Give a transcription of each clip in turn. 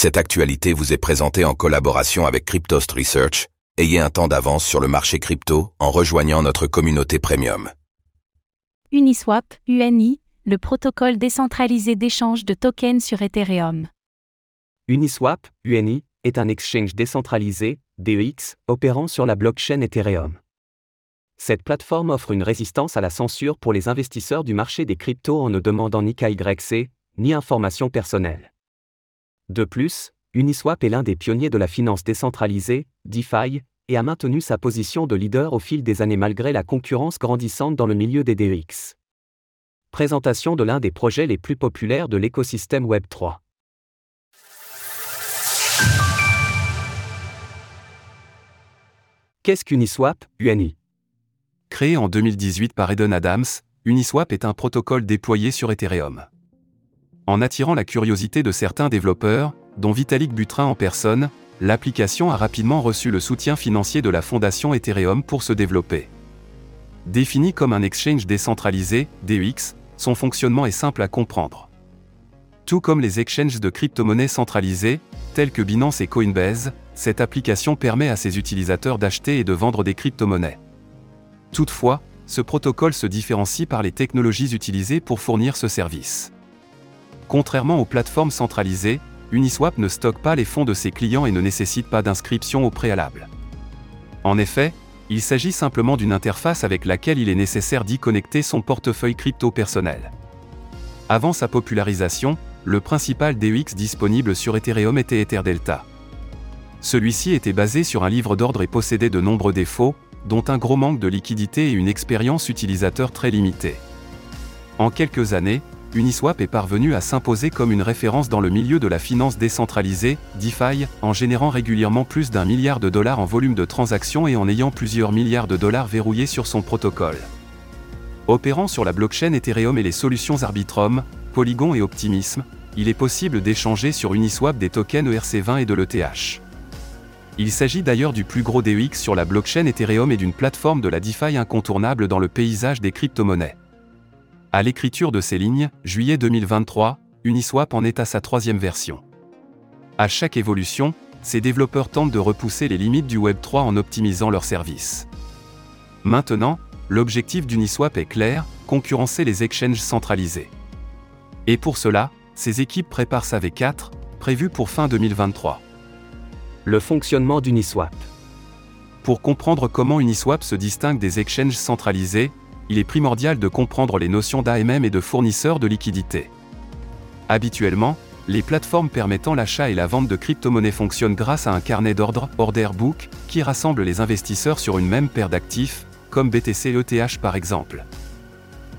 Cette actualité vous est présentée en collaboration avec Cryptost Research. Ayez un temps d'avance sur le marché crypto en rejoignant notre communauté premium. Uniswap, UNI, le protocole décentralisé d'échange de tokens sur Ethereum. Uniswap, UNI, est un exchange décentralisé, DEX, opérant sur la blockchain Ethereum. Cette plateforme offre une résistance à la censure pour les investisseurs du marché des cryptos en ne demandant ni KYC, ni informations personnelles. De plus, Uniswap est l'un des pionniers de la finance décentralisée, DeFi, et a maintenu sa position de leader au fil des années malgré la concurrence grandissante dans le milieu des DEX. Présentation de l'un des projets les plus populaires de l'écosystème Web3. Qu'est-ce qu'Uniswap, UNI Créé en 2018 par Eden Adams, Uniswap est un protocole déployé sur Ethereum en attirant la curiosité de certains développeurs, dont Vitalik Buterin en personne, l'application a rapidement reçu le soutien financier de la fondation Ethereum pour se développer. Défini comme un exchange décentralisé, DEX, son fonctionnement est simple à comprendre. Tout comme les exchanges de crypto-monnaies centralisées, tels que Binance et Coinbase, cette application permet à ses utilisateurs d'acheter et de vendre des crypto-monnaies. Toutefois, ce protocole se différencie par les technologies utilisées pour fournir ce service. Contrairement aux plateformes centralisées, Uniswap ne stocke pas les fonds de ses clients et ne nécessite pas d'inscription au préalable. En effet, il s'agit simplement d'une interface avec laquelle il est nécessaire d'y connecter son portefeuille crypto personnel. Avant sa popularisation, le principal DEX disponible sur Ethereum était EtherDelta. Celui-ci était basé sur un livre d'ordre et possédait de nombreux défauts, dont un gros manque de liquidité et une expérience utilisateur très limitée. En quelques années, Uniswap est parvenu à s'imposer comme une référence dans le milieu de la finance décentralisée, DeFi, en générant régulièrement plus d'un milliard de dollars en volume de transactions et en ayant plusieurs milliards de dollars verrouillés sur son protocole. Opérant sur la blockchain Ethereum et les solutions Arbitrum, Polygon et Optimism, il est possible d'échanger sur Uniswap des tokens ERC20 et de l'ETH. Il s'agit d'ailleurs du plus gros DEX sur la blockchain Ethereum et d'une plateforme de la DeFi incontournable dans le paysage des crypto-monnaies. À l'écriture de ces lignes, juillet 2023, Uniswap en est à sa troisième version. À chaque évolution, ces développeurs tentent de repousser les limites du Web3 en optimisant leurs services. Maintenant, l'objectif d'Uniswap est clair, concurrencer les exchanges centralisés. Et pour cela, ces équipes préparent sa V4, prévue pour fin 2023. Le fonctionnement d'Uniswap. Pour comprendre comment Uniswap se distingue des exchanges centralisés, il est primordial de comprendre les notions d'AMM et de fournisseurs de liquidités. Habituellement, les plateformes permettant l'achat et la vente de crypto-monnaies fonctionnent grâce à un carnet d'ordre, order book, qui rassemble les investisseurs sur une même paire d'actifs, comme BTC ETH par exemple.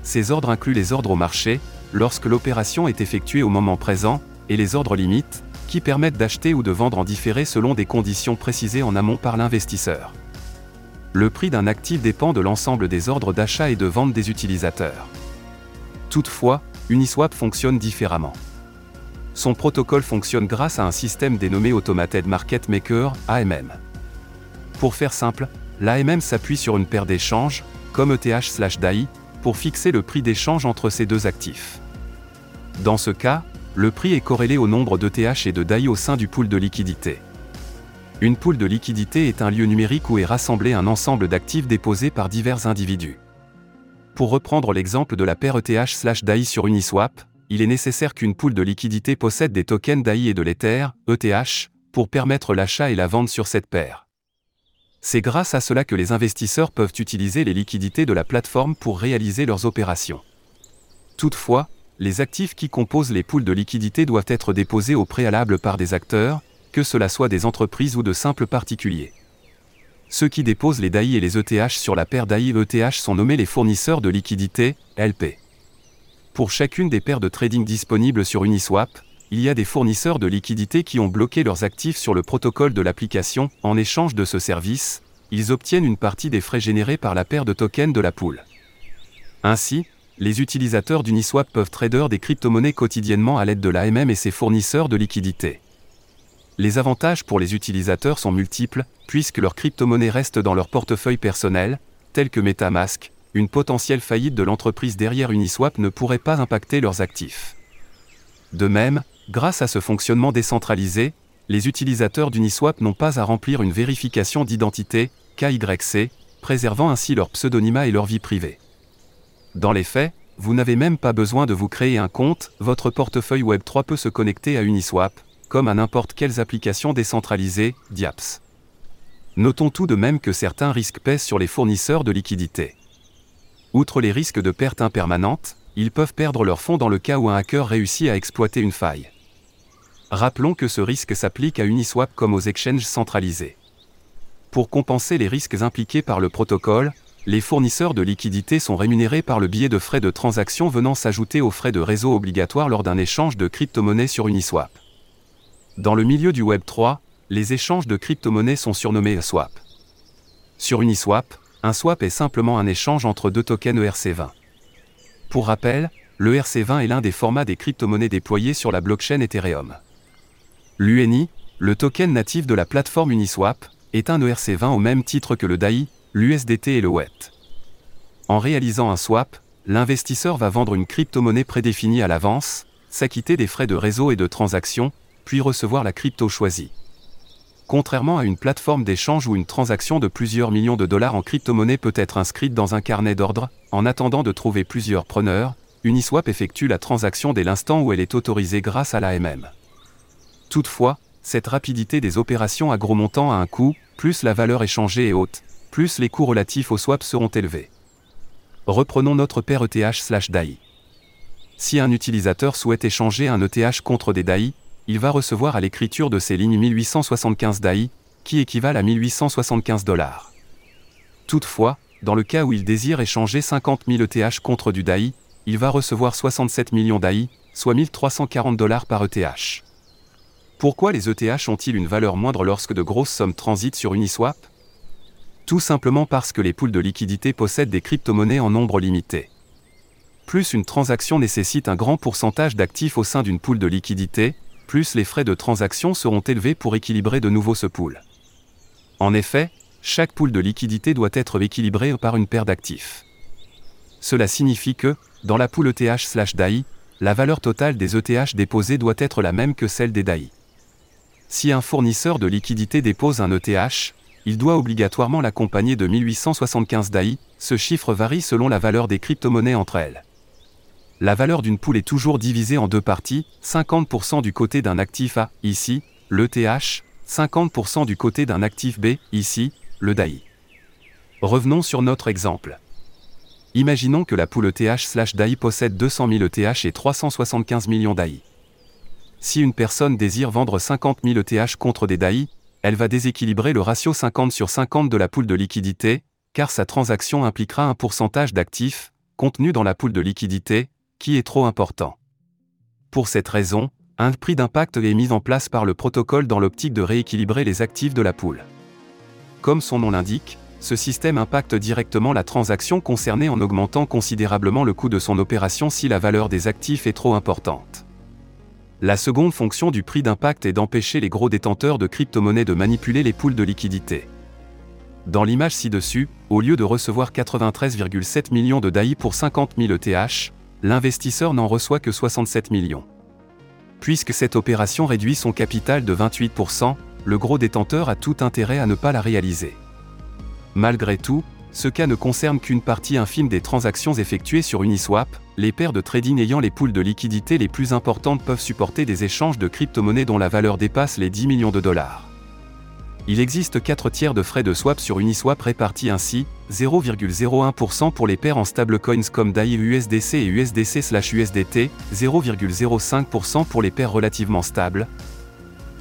Ces ordres incluent les ordres au marché, lorsque l'opération est effectuée au moment présent, et les ordres limites, qui permettent d'acheter ou de vendre en différé selon des conditions précisées en amont par l'investisseur. Le prix d'un actif dépend de l'ensemble des ordres d'achat et de vente des utilisateurs. Toutefois, Uniswap fonctionne différemment. Son protocole fonctionne grâce à un système dénommé Automated Market Maker, AMM. Pour faire simple, l'AMM s'appuie sur une paire d'échanges, comme ETH/DAI, pour fixer le prix d'échange entre ces deux actifs. Dans ce cas, le prix est corrélé au nombre d'ETH et de DAI au sein du pool de liquidité. Une poule de liquidité est un lieu numérique où est rassemblé un ensemble d'actifs déposés par divers individus. Pour reprendre l'exemple de la paire ETH/DAI sur Uniswap, il est nécessaire qu'une poule de liquidité possède des tokens DAI et de l'Ether, ETH, pour permettre l'achat et la vente sur cette paire. C'est grâce à cela que les investisseurs peuvent utiliser les liquidités de la plateforme pour réaliser leurs opérations. Toutefois, les actifs qui composent les poules de liquidité doivent être déposés au préalable par des acteurs, que cela soit des entreprises ou de simples particuliers. Ceux qui déposent les DAI et les ETH sur la paire DAI-ETH sont nommés les fournisseurs de liquidités, LP. Pour chacune des paires de trading disponibles sur Uniswap, il y a des fournisseurs de liquidités qui ont bloqué leurs actifs sur le protocole de l'application. En échange de ce service, ils obtiennent une partie des frais générés par la paire de tokens de la pool. Ainsi, les utilisateurs d'Uniswap peuvent trader des crypto-monnaies quotidiennement à l'aide de l'AMM et ses fournisseurs de liquidités. Les avantages pour les utilisateurs sont multiples, puisque leurs crypto-monnaies restent dans leur portefeuille personnel, tels que Metamask, une potentielle faillite de l'entreprise derrière Uniswap ne pourrait pas impacter leurs actifs. De même, Grâce à ce fonctionnement décentralisé, les utilisateurs d'Uniswap n'ont pas à remplir une vérification d'identité, KYC, préservant ainsi leur pseudonymat et leur vie privée. Dans les faits, vous n'avez même pas besoin de vous créer un compte, votre portefeuille Web3 peut se connecter à Uniswap, comme à n'importe quelles applications décentralisées, DIAPS. Notons tout de même que certains risques pèsent sur les fournisseurs de liquidités. Outre les risques de perte impermanente, ils peuvent perdre leurs fonds dans le cas où un hacker réussit à exploiter une faille. Rappelons que ce risque s'applique à Uniswap comme aux exchanges centralisés. Pour compenser les risques impliqués par le protocole, les fournisseurs de liquidités sont rémunérés par le biais de frais de transaction venant s'ajouter aux frais de réseau obligatoires lors d'un échange de crypto-monnaies sur Uniswap. Dans le milieu du Web 3, les échanges de crypto-monnaies sont surnommés swap. Sur Uniswap, un swap est simplement un échange entre deux tokens ERC20. Pour rappel, le ERC20 est l'un des formats des crypto-monnaies déployés sur la blockchain Ethereum. L'UNI, le token natif de la plateforme Uniswap, est un ERC20 au même titre que le DAI, l'USDT et le WET. En réalisant un swap, l'investisseur va vendre une crypto-monnaie prédéfinie à l'avance, s'acquitter des frais de réseau et de transaction, puis recevoir la crypto choisie. Contrairement à une plateforme d'échange où une transaction de plusieurs millions de dollars en crypto-monnaie peut être inscrite dans un carnet d'ordre, en attendant de trouver plusieurs preneurs, Uniswap effectue la transaction dès l'instant où elle est autorisée grâce à l'AMM. Toutefois, cette rapidité des opérations à gros montants a un coût, plus la valeur échangée est haute, plus les coûts relatifs au swap seront élevés. Reprenons notre paire ETH/DAI. Si un utilisateur souhaite échanger un ETH contre des DAI, il va recevoir à l'écriture de ces lignes 1875 DAI, qui équivalent à 1875 dollars. Toutefois, dans le cas où il désire échanger 50 000 ETH contre du DAI, il va recevoir 67 millions DAI, soit 1340 dollars par ETH. Pourquoi les ETH ont-ils une valeur moindre lorsque de grosses sommes transitent sur Uniswap? Tout simplement parce que les poules de liquidité possèdent des crypto-monnaies en nombre limité. Plus une transaction nécessite un grand pourcentage d'actifs au sein d'une poule de liquidité, plus les frais de transaction seront élevés pour équilibrer de nouveau ce pool. En effet, chaque pool de liquidité doit être équilibré par une paire d'actifs. Cela signifie que, dans la poule ETH/DAI, la valeur totale des ETH déposés doit être la même que celle des DAI. Si un fournisseur de liquidité dépose un ETH, il doit obligatoirement l'accompagner de 1875 DAI, ce chiffre varie selon la valeur des crypto-monnaies entre elles la valeur d'une poule est toujours divisée en deux parties, 50% du côté d'un actif A, ici, l'ETH, 50% du côté d'un actif B, ici, le DAI. Revenons sur notre exemple. Imaginons que la poule ETH/DAI possède 200 000 ETH et 375 millions DAI. Si une personne désire vendre 50 000 ETH contre des DAI, elle va déséquilibrer le ratio 50 sur 50 de la poule de liquidité, car sa transaction impliquera un pourcentage d'actifs, contenu dans la poule de liquidité, qui est trop important. Pour cette raison, un prix d'impact est mis en place par le protocole dans l'optique de rééquilibrer les actifs de la poule. Comme son nom l'indique, ce système impacte directement la transaction concernée en augmentant considérablement le coût de son opération si la valeur des actifs est trop importante. La seconde fonction du prix d'impact est d'empêcher les gros détenteurs de crypto-monnaies de manipuler les poules de liquidité. Dans l'image ci-dessus, au lieu de recevoir 93,7 millions de DAI pour 50 000 ETH, l'investisseur n'en reçoit que 67 millions. Puisque cette opération réduit son capital de 28%, le gros détenteur a tout intérêt à ne pas la réaliser. Malgré tout, ce cas ne concerne qu'une partie infime des transactions effectuées sur Uniswap, les paires de trading ayant les poules de liquidité les plus importantes peuvent supporter des échanges de crypto-monnaies dont la valeur dépasse les 10 millions de dollars. Il existe 4 tiers de frais de swap sur Uniswap répartis ainsi, 0,01% pour les paires en stablecoins comme DAI USDC et USDC/USDT, 0,05% pour les paires relativement stables,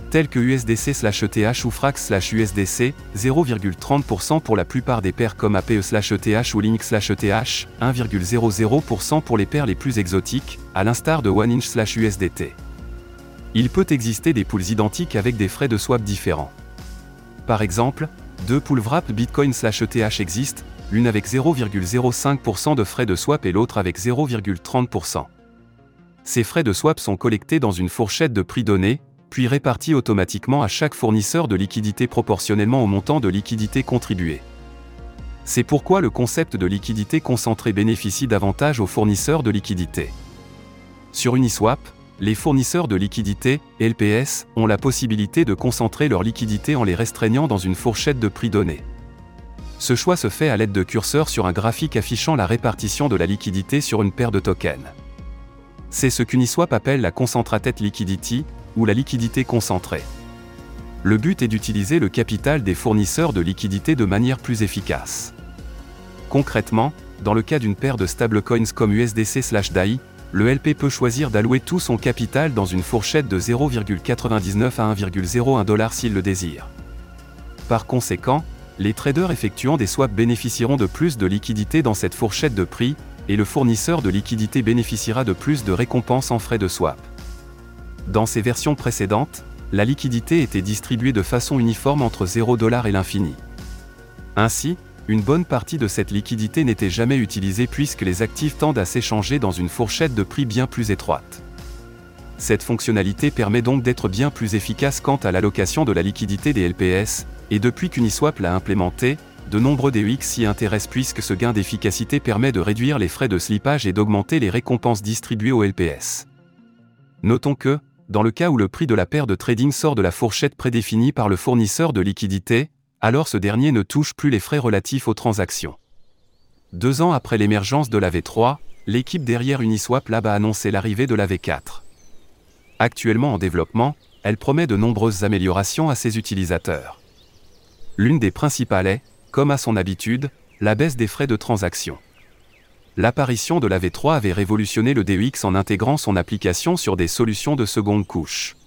telles que USDC/ETH ou Frax/USDC, 0,30% pour la plupart des paires comme APE/ETH ou Link/ETH, 1,00% pour les paires les plus exotiques, à l'instar de OneInch/USDT. Il peut exister des pools identiques avec des frais de swap différents. Par exemple, deux pools wrap Bitcoin/ETH existent, l'une avec 0,05% de frais de swap et l'autre avec 0,30%. Ces frais de swap sont collectés dans une fourchette de prix donné, puis répartis automatiquement à chaque fournisseur de liquidité proportionnellement au montant de liquidité contribué. C'est pourquoi le concept de liquidité concentrée bénéficie davantage aux fournisseurs de liquidité. Sur Uniswap, les fournisseurs de liquidités, LPS, ont la possibilité de concentrer leur liquidité en les restreignant dans une fourchette de prix donnée. Ce choix se fait à l'aide de curseurs sur un graphique affichant la répartition de la liquidité sur une paire de tokens. C'est ce qu'Uniswap appelle la concentrated liquidity, ou la liquidité concentrée. Le but est d'utiliser le capital des fournisseurs de liquidités de manière plus efficace. Concrètement, dans le cas d'une paire de stablecoins comme USDC/DAI, le LP peut choisir d'allouer tout son capital dans une fourchette de 0,99 à 1,01 dollar s'il le désire. Par conséquent, les traders effectuant des swaps bénéficieront de plus de liquidités dans cette fourchette de prix, et le fournisseur de liquidités bénéficiera de plus de récompenses en frais de swap. Dans ces versions précédentes, la liquidité était distribuée de façon uniforme entre 0 et l'infini. Ainsi, une bonne partie de cette liquidité n'était jamais utilisée puisque les actifs tendent à s'échanger dans une fourchette de prix bien plus étroite. Cette fonctionnalité permet donc d'être bien plus efficace quant à l'allocation de la liquidité des LPS, et depuis qu'Uniswap l'a implémenté, de nombreux DEX s'y intéressent puisque ce gain d'efficacité permet de réduire les frais de slippage et d'augmenter les récompenses distribuées aux LPS. Notons que, dans le cas où le prix de la paire de trading sort de la fourchette prédéfinie par le fournisseur de liquidité, alors ce dernier ne touche plus les frais relatifs aux transactions. Deux ans après l'émergence de la V3, l'équipe derrière Uniswap Lab a annoncé l'arrivée de la V4. Actuellement en développement, elle promet de nombreuses améliorations à ses utilisateurs. L'une des principales est, comme à son habitude, la baisse des frais de transaction. L'apparition de la V3 avait révolutionné le DEX en intégrant son application sur des solutions de seconde couche.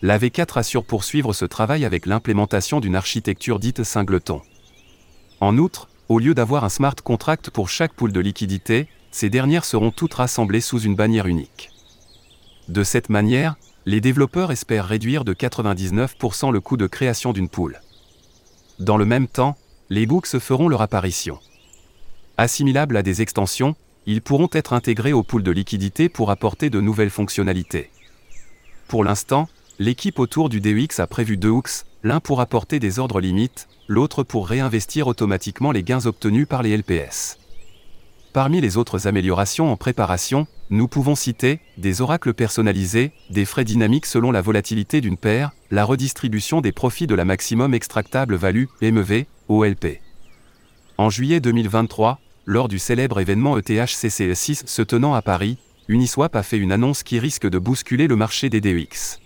La V4 assure poursuivre ce travail avec l'implémentation d'une architecture dite singleton. En outre, au lieu d'avoir un smart contract pour chaque pool de liquidité, ces dernières seront toutes rassemblées sous une bannière unique. De cette manière, les développeurs espèrent réduire de 99% le coût de création d'une pool. Dans le même temps, les books feront leur apparition. Assimilables à des extensions, ils pourront être intégrés au pool de liquidité pour apporter de nouvelles fonctionnalités. Pour l'instant, l'équipe autour du DEX a prévu deux hooks, l'un pour apporter des ordres limites, l'autre pour réinvestir automatiquement les gains obtenus par les LPS. Parmi les autres améliorations en préparation, nous pouvons citer des oracles personnalisés, des frais dynamiques selon la volatilité d'une paire, la redistribution des profits de la maximum extractable value, MEV, OLP. En juillet 2023, lors du célèbre événement ETHCCE 6 se tenant à Paris, Uniswap a fait une annonce qui risque de bousculer le marché des DEX.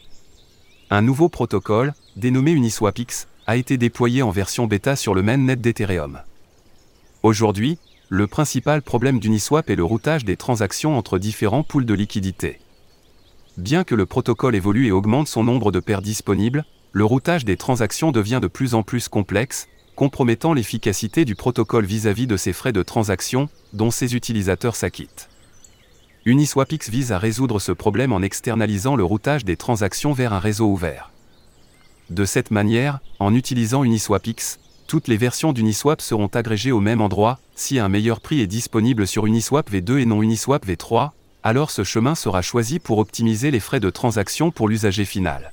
Un nouveau protocole, dénommé UniswapX, a été déployé en version bêta sur le mainnet d'Ethereum. Aujourd'hui, le principal problème d'Uniswap est le routage des transactions entre différents pools de liquidités. Bien que le protocole évolue et augmente son nombre de paires disponibles, le routage des transactions devient de plus en plus complexe, compromettant l'efficacité du protocole vis-à-vis de ces frais de transaction, dont ses utilisateurs s'acquittent. Uniswapx vise à résoudre ce problème en externalisant le routage des transactions vers un réseau ouvert. De cette manière, en utilisant Uniswapx, toutes les versions d'Uniswap seront agrégées au même endroit, si un meilleur prix est disponible sur Uniswap V2 et non Uniswap V3, alors ce chemin sera choisi pour optimiser les frais de transaction pour l'usager final.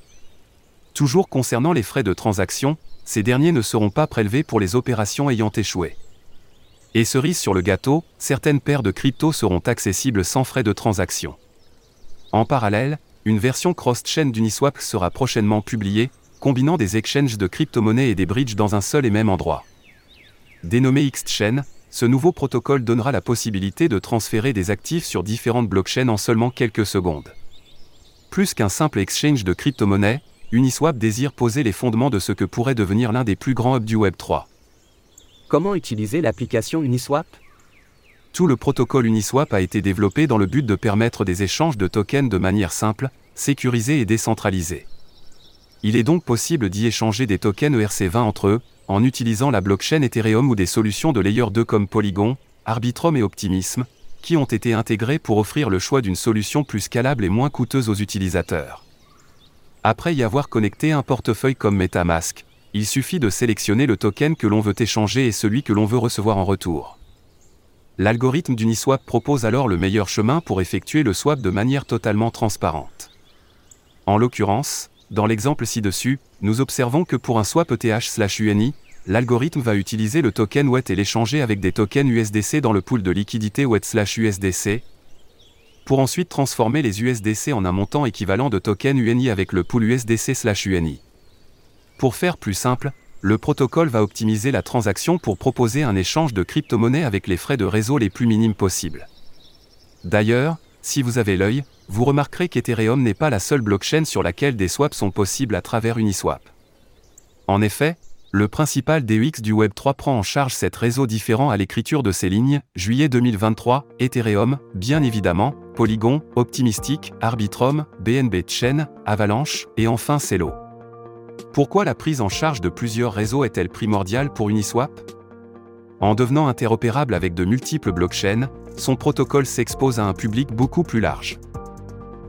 Toujours concernant les frais de transaction, ces derniers ne seront pas prélevés pour les opérations ayant échoué. Et cerise sur le gâteau, certaines paires de cryptos seront accessibles sans frais de transaction. En parallèle, une version cross-chain d'Uniswap sera prochainement publiée, combinant des exchanges de crypto-monnaies et des bridges dans un seul et même endroit. Dénommé Xchain, ce nouveau protocole donnera la possibilité de transférer des actifs sur différentes blockchains en seulement quelques secondes. Plus qu'un simple exchange de crypto-monnaies, Uniswap désire poser les fondements de ce que pourrait devenir l'un des plus grands hubs du Web 3. Comment utiliser l'application Uniswap? Tout le protocole Uniswap a été développé dans le but de permettre des échanges de tokens de manière simple, sécurisée et décentralisée. Il est donc possible d'y échanger des tokens ERC20 entre eux, en utilisant la blockchain Ethereum ou des solutions de Layer 2 comme Polygon, Arbitrum et Optimism, qui ont été intégrées pour offrir le choix d'une solution plus scalable et moins coûteuse aux utilisateurs. Après y avoir connecté un portefeuille comme MetaMask, il suffit de sélectionner le token que l'on veut échanger et celui que l'on veut recevoir en retour. L'algorithme d'Uniswap propose alors le meilleur chemin pour effectuer le swap de manière totalement transparente. En l'occurrence, dans l'exemple ci-dessus, nous observons que pour un swap ETH/UNI, l'algorithme va utiliser le token WET et l'échanger avec des tokens USDC dans le pool de liquidité WET/USDC, pour ensuite transformer les USDC en un montant équivalent de token UNI avec le pool USDC/UNI. Pour faire plus simple, le protocole va optimiser la transaction pour proposer un échange de crypto-monnaies avec les frais de réseau les plus minimes possibles. D'ailleurs, si vous avez l'œil, vous remarquerez qu'Ethereum n'est pas la seule blockchain sur laquelle des swaps sont possibles à travers Uniswap. En effet, le principal DEX du Web3 prend en charge cet réseau différent à l'écriture de ces lignes, juillet 2023, Ethereum, bien évidemment, Polygon, Optimistic, Arbitrum, BNB Chain, Avalanche, et enfin Celo. Pourquoi la prise en charge de plusieurs réseaux est-elle primordiale pour Uniswap? En devenant interopérable avec de multiples blockchains, son protocole s'expose à un public beaucoup plus large.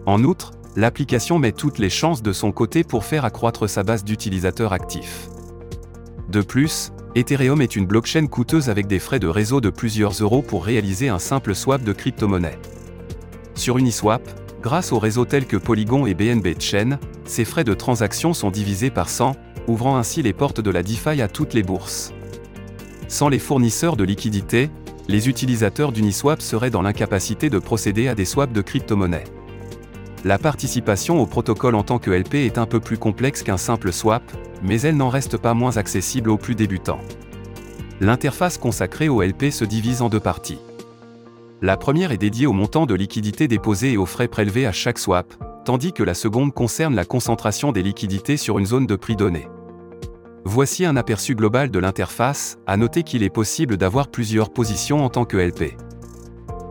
En outre, l'application met toutes les chances de son côté pour faire accroître sa base d'utilisateurs actifs. De plus, Ethereum est une blockchain coûteuse avec des frais de réseau de plusieurs euros pour réaliser un simple swap de crypto-monnaie. Sur Uniswap, grâce aux réseaux tels que Polygon et BNB Chain, ces frais de transaction sont divisés par 100, ouvrant ainsi les portes de la DeFi à toutes les bourses. Sans les fournisseurs de liquidités, les utilisateurs d'Uniswap seraient dans l'incapacité de procéder à des swaps de crypto-monnaies. La participation au protocole en tant que LP est un peu plus complexe qu'un simple swap, mais elle n'en reste pas moins accessible aux plus débutants. L'interface consacrée au LP se divise en deux parties. La première est dédiée au montant de liquidités déposées et aux frais prélevés à chaque swap, tandis que la seconde concerne la concentration des liquidités sur une zone de prix donnée. Voici un aperçu global de l'interface, à noter qu'il est possible d'avoir plusieurs positions en tant que LP.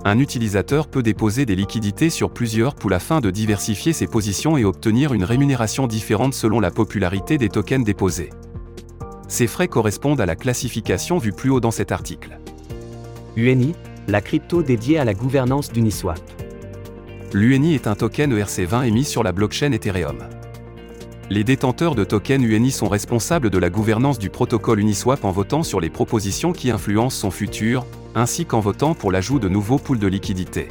Un utilisateur peut déposer des liquidités sur plusieurs pools afin de diversifier ses positions et obtenir une rémunération différente selon la popularité des tokens déposés. Ces frais correspondent à la classification vue plus haut dans cet article. UNI, la crypto dédiée à la gouvernance d'Uniswap l'UNI est un token ERC20 émis sur la blockchain Ethereum. Les détenteurs de tokens UNI sont responsables de la gouvernance du protocole Uniswap en votant sur les propositions qui influencent son futur, ainsi qu'en votant pour l'ajout de nouveaux pools de liquidités.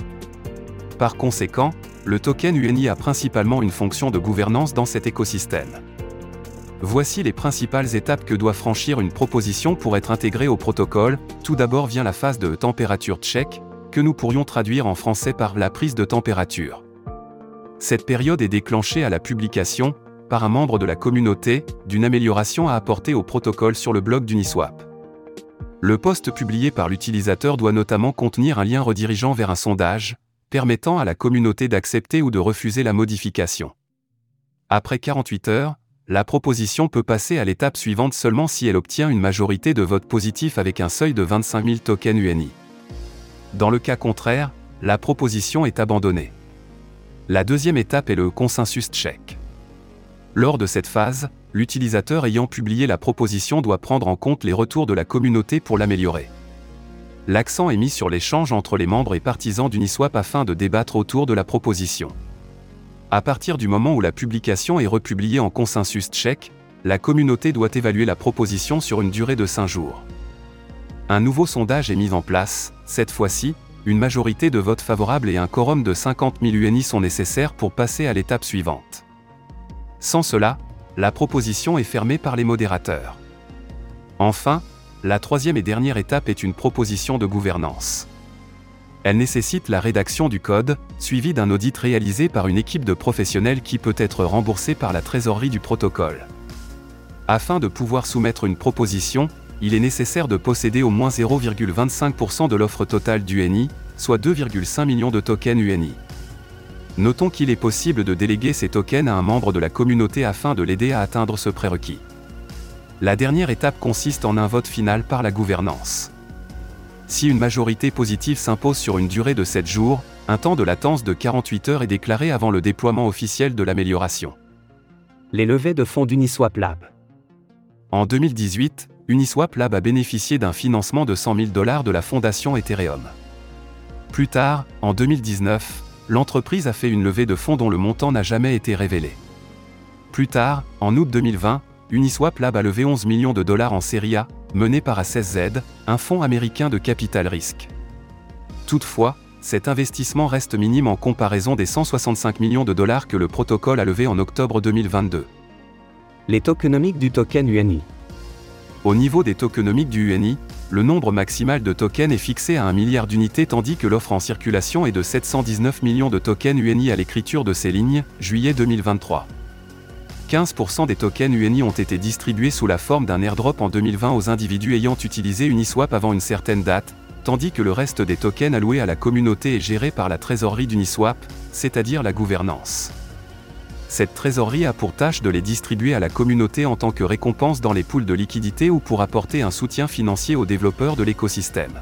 Par conséquent, le token UNI a principalement une fonction de gouvernance dans cet écosystème. Voici les principales étapes que doit franchir une proposition pour être intégrée au protocole. Tout d'abord vient la phase de température check, que nous pourrions traduire en français par la prise de température. Cette période est déclenchée à la publication, par un membre de la communauté, d'une amélioration à apporter au protocole sur le blog d'Uniswap. Le post publié par l'utilisateur doit notamment contenir un lien redirigeant vers un sondage, permettant à la communauté d'accepter ou de refuser la modification. Après 48 heures, la proposition peut passer à l'étape suivante seulement si elle obtient une majorité de votes positifs avec un seuil de 25 000 tokens UNI. Dans le cas contraire, la proposition est abandonnée. La deuxième étape est le consensus check. Lors de cette phase, l'utilisateur ayant publié la proposition doit prendre en compte les retours de la communauté pour l'améliorer. L'accent est mis sur l'échange entre les membres et partisans d'Uniswap afin de débattre autour de la proposition. À partir du moment où la publication est republiée en consensus check, la communauté doit évaluer la proposition sur une durée de 5 jours. Un nouveau sondage est mis en place, cette fois-ci, une majorité de votes favorables et un quorum de 50 000 UNI sont nécessaires pour passer à l'étape suivante. Sans cela, la proposition est fermée par les modérateurs. Enfin, la troisième et dernière étape est une proposition de gouvernance. Elle nécessite la rédaction du code, suivie d'un audit réalisé par une équipe de professionnels qui peut être remboursée par la trésorerie du protocole. Afin de pouvoir soumettre une proposition, il est nécessaire de posséder au moins 0,25% de l'offre totale d'UNI, soit 2,5 millions de tokens UNI. Notons qu'il est possible de déléguer ces tokens à un membre de la communauté afin de l'aider à atteindre ce prérequis. La dernière étape consiste en un vote final par la gouvernance. Si une majorité positive s'impose sur une durée de 7 jours, un temps de latence de 48 heures est déclaré avant le déploiement officiel de l'amélioration. Les levées de fonds d'Uniswap Lab. En 2018, Uniswap Lab a bénéficié d'un financement de 100 000 dollars de la fondation Ethereum. Plus tard, en 2019, l'entreprise a fait une levée de fonds dont le montant n'a jamais été révélé. Plus tard, en août 2020, Uniswap Lab a levé 11 millions de dollars en série A, mené par A16Z, un fonds américain de capital risque. Toutefois, cet investissement reste minime en comparaison des 165 millions de dollars que le protocole a levé en octobre 2022. Les tokenomiques du token UNI. Au niveau des tokenomiques du UNI, le nombre maximal de tokens est fixé à 1 milliard d'unités tandis que l'offre en circulation est de 719 millions de tokens UNI à l'écriture de ces lignes, juillet 2023. 15% des tokens UNI ont été distribués sous la forme d'un airdrop en 2020 aux individus ayant utilisé Uniswap avant une certaine date, tandis que le reste des tokens alloués à la communauté est géré par la trésorerie d'Uniswap, c'est-à-dire la gouvernance. Cette trésorerie a pour tâche de les distribuer à la communauté en tant que récompense dans les poules de liquidité ou pour apporter un soutien financier aux développeurs de l'écosystème.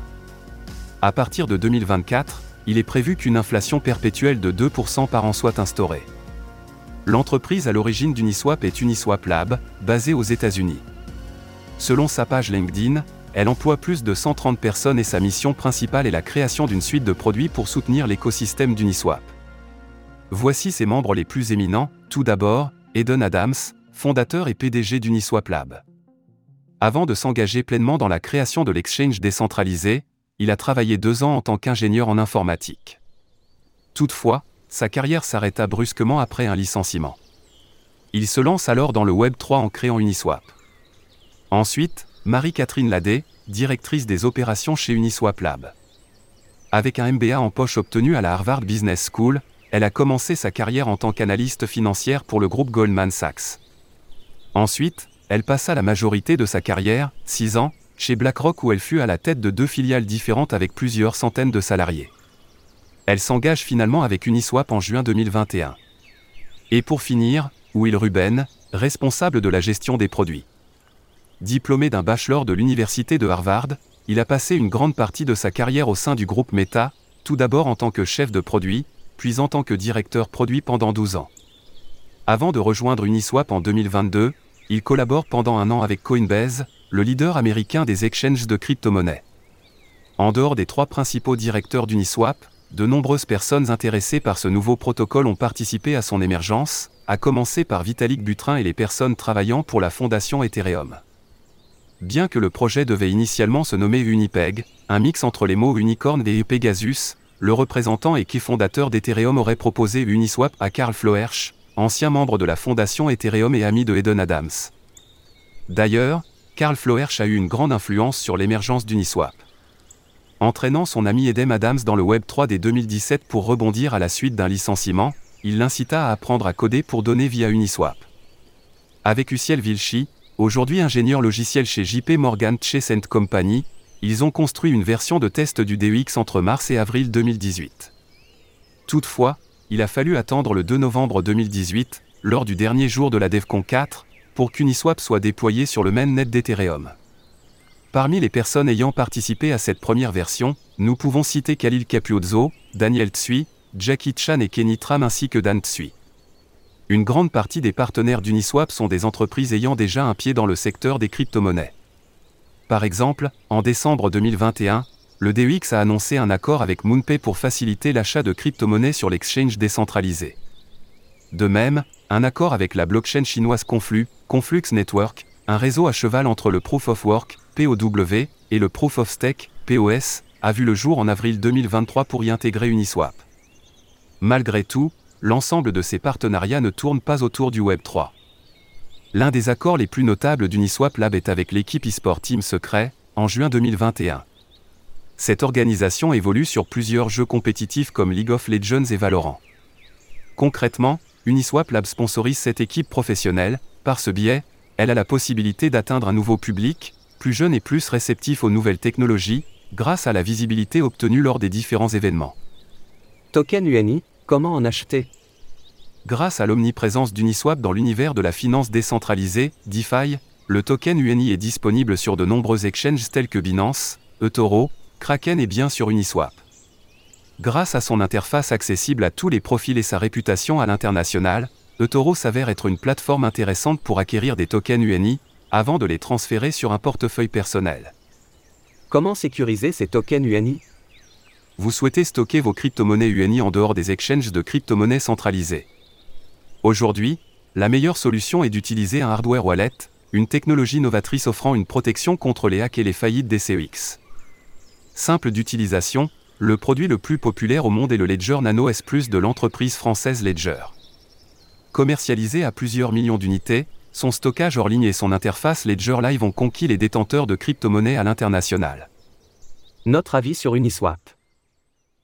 À partir de 2024, il est prévu qu'une inflation perpétuelle de 2% par an soit instaurée. L'entreprise à l'origine d'Uniswap est Uniswap Lab, basée aux États-Unis. Selon sa page LinkedIn, elle emploie plus de 130 personnes et sa mission principale est la création d'une suite de produits pour soutenir l'écosystème d'Uniswap. Voici ses membres les plus éminents, tout d'abord, Eden Adams, fondateur et PDG d'Uniswap Lab. Avant de s'engager pleinement dans la création de l'exchange décentralisé, il a travaillé deux ans en tant qu'ingénieur en informatique. Toutefois, sa carrière s'arrêta brusquement après un licenciement. Il se lance alors dans le Web 3 en créant Uniswap. Ensuite, Marie-Catherine Ladet, directrice des opérations chez Uniswap Lab. Avec un MBA en poche obtenu à la Harvard Business School, elle a commencé sa carrière en tant qu'analyste financière pour le groupe Goldman Sachs. Ensuite, elle passa la majorité de sa carrière, 6 ans, chez BlackRock où elle fut à la tête de deux filiales différentes avec plusieurs centaines de salariés. Elle s'engage finalement avec Uniswap en juin 2021. Et pour finir, Will Ruben, responsable de la gestion des produits. Diplômé d'un bachelor de l'université de Harvard, il a passé une grande partie de sa carrière au sein du groupe Meta, tout d'abord en tant que chef de produit, puis en tant que directeur produit pendant 12 ans. Avant de rejoindre Uniswap en 2022, il collabore pendant un an avec Coinbase, le leader américain des exchanges de crypto-monnaies. En dehors des trois principaux directeurs d'Uniswap, de nombreuses personnes intéressées par ce nouveau protocole ont participé à son émergence, à commencer par Vitalik Buterin et les personnes travaillant pour la fondation Ethereum. Bien que le projet devait initialement se nommer Unipeg, un mix entre les mots unicorn et Pegasus, le représentant et qui fondateur d'Ethereum aurait proposé Uniswap à Karl Floersch, ancien membre de la fondation Ethereum et ami de Eden Adams. D'ailleurs, Karl Floersch a eu une grande influence sur l'émergence d'Uniswap entraînant son ami Edem Adams dans le Web 3 dès 2017 pour rebondir à la suite d'un licenciement, il l'incita à apprendre à coder pour donner via Uniswap. Avec Uciel Vilchy, aujourd'hui ingénieur logiciel chez JP Morgan Chase Company, ils ont construit une version de test du DEX entre mars et avril 2018. Toutefois, il a fallu attendre le 2 novembre 2018, lors du dernier jour de la DevCon 4, pour qu'Uniswap soit déployé sur le mainnet d'Ethereum. Parmi les personnes ayant participé à cette première version, nous pouvons citer Khalil Capuozzo, Daniel Tsui, Jackie Chan et Kenny Tram ainsi que Dan Tsui. Une grande partie des partenaires d'Uniswap sont des entreprises ayant déjà un pied dans le secteur des crypto-monnaies. Par exemple, en décembre 2021, le DEX a annoncé un accord avec MoonPay pour faciliter l'achat de crypto-monnaies sur l'exchange décentralisé. De même, un accord avec la blockchain chinoise Conflux, Conflux Network, un réseau à cheval entre le Proof of Work, POW, et le Proof of Stake, POS, a vu le jour en avril 2023 pour y intégrer Uniswap. Malgré tout, l'ensemble de ces partenariats ne tourne pas autour du Web 3. L'un des accords les plus notables d'Uniswap Lab est avec l'équipe eSport Team Secret, en juin 2021. Cette organisation évolue sur plusieurs jeux compétitifs comme League of Legends et Valorant. Concrètement, Uniswap Lab sponsorise cette équipe professionnelle, par ce biais, elle a la possibilité d'atteindre un nouveau public, plus jeune et plus réceptif aux nouvelles technologies, grâce à la visibilité obtenue lors des différents événements. Token UNI, comment en acheter? Grâce à l'omniprésence d'Uniswap dans l'univers de la finance décentralisée, DeFi, le token UNI est disponible sur de nombreux exchanges tels que Binance, eToro, Kraken et bien sûr Uniswap. Grâce à son interface accessible à tous les profils et sa réputation à l'international, eToro s'avère être une plateforme intéressante pour acquérir des tokens UNI, avant de les transférer sur un portefeuille personnel. Comment sécuriser ces tokens UNI Vous souhaitez stocker vos crypto-monnaies UNI en dehors des exchanges de crypto-monnaies centralisées. Aujourd'hui, la meilleure solution est d'utiliser un hardware wallet, une technologie novatrice offrant une protection contre les hacks et les faillites des CEX. Simple d'utilisation, le produit le plus populaire au monde est le Ledger Nano S de l'entreprise française Ledger. Commercialisé à plusieurs millions d'unités, son stockage hors ligne et son interface Ledger Live ont conquis les détenteurs de crypto-monnaies à l'international. Notre avis sur Uniswap.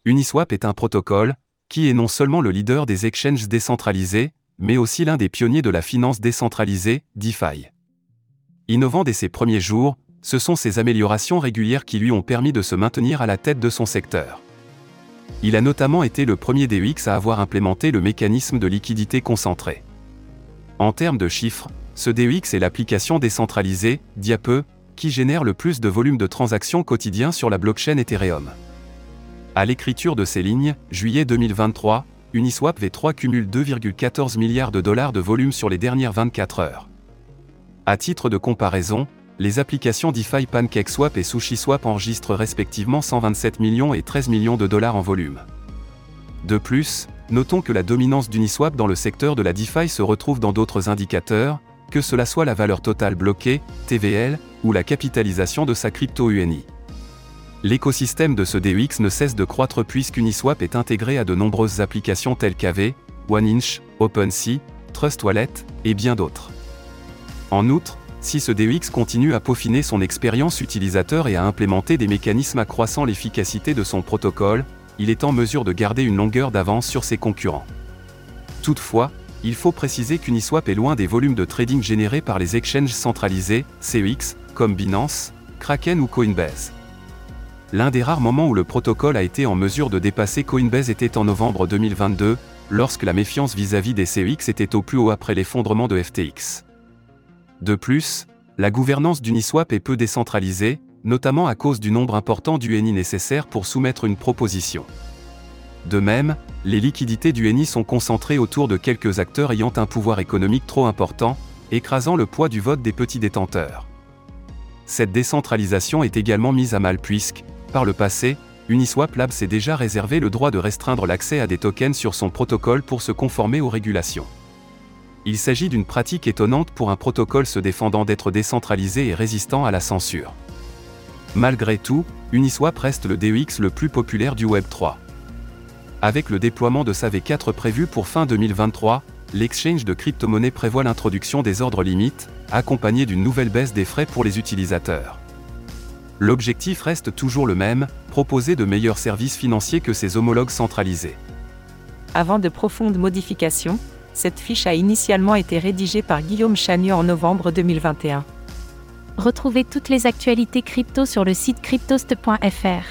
Uniswap est un protocole qui est non seulement le leader des exchanges décentralisés, mais aussi l'un des pionniers de la finance décentralisée, DeFi. Innovant dès ses premiers jours, ce sont ces améliorations régulières qui lui ont permis de se maintenir à la tête de son secteur. Il a notamment été le premier DEX à avoir implémenté le mécanisme de liquidité concentrée. En termes de chiffres, ce DEX est l'application décentralisée, Diape, qui génère le plus de volume de transactions quotidiens sur la blockchain Ethereum. À l'écriture de ces lignes, juillet 2023, Uniswap V3 cumule 2,14 milliards de dollars de volume sur les dernières 24 heures. À titre de comparaison, les applications DeFi PancakeSwap et SushiSwap enregistrent respectivement 127 millions et 13 millions de dollars en volume. De plus, notons que la dominance d'Uniswap dans le secteur de la DeFi se retrouve dans d'autres indicateurs, que cela soit la valeur totale bloquée, TVL, ou la capitalisation de sa crypto UNI. L'écosystème de ce DEX ne cesse de croître puisqu'Uniswap est intégré à de nombreuses applications telles qu'AV, OneInch, OpenSea, Trust Wallet, et bien d'autres. En outre, si ce DEX continue à peaufiner son expérience utilisateur et à implémenter des mécanismes accroissant l'efficacité de son protocole, il est en mesure de garder une longueur d'avance sur ses concurrents. Toutefois, il faut préciser qu'Uniswap est loin des volumes de trading générés par les exchanges centralisés, CEX, comme Binance, Kraken ou Coinbase. L'un des rares moments où le protocole a été en mesure de dépasser Coinbase était en novembre 2022, lorsque la méfiance vis-à-vis des CEX était au plus haut après l'effondrement de FTX. De plus, la gouvernance d'Uniswap est peu décentralisée, notamment à cause du nombre important d'UNI nécessaires pour soumettre une proposition. De même, les liquidités d'UNI sont concentrées autour de quelques acteurs ayant un pouvoir économique trop important, écrasant le poids du vote des petits détenteurs. Cette décentralisation est également mise à mal puisque, par le passé, Uniswap Labs s'est déjà réservé le droit de restreindre l'accès à des tokens sur son protocole pour se conformer aux régulations. Il s'agit d'une pratique étonnante pour un protocole se défendant d'être décentralisé et résistant à la censure. Malgré tout, Uniswap reste le DEX le plus populaire du Web3. Avec le déploiement de sa V4 prévu pour fin 2023, l'exchange de crypto-monnaies prévoit l'introduction des ordres limites, accompagnée d'une nouvelle baisse des frais pour les utilisateurs. L'objectif reste toujours le même, proposer de meilleurs services financiers que ses homologues centralisés. Avant de profondes modifications, cette fiche a initialement été rédigée par Guillaume Chagnon en novembre 2021. Retrouvez toutes les actualités crypto sur le site cryptost.fr.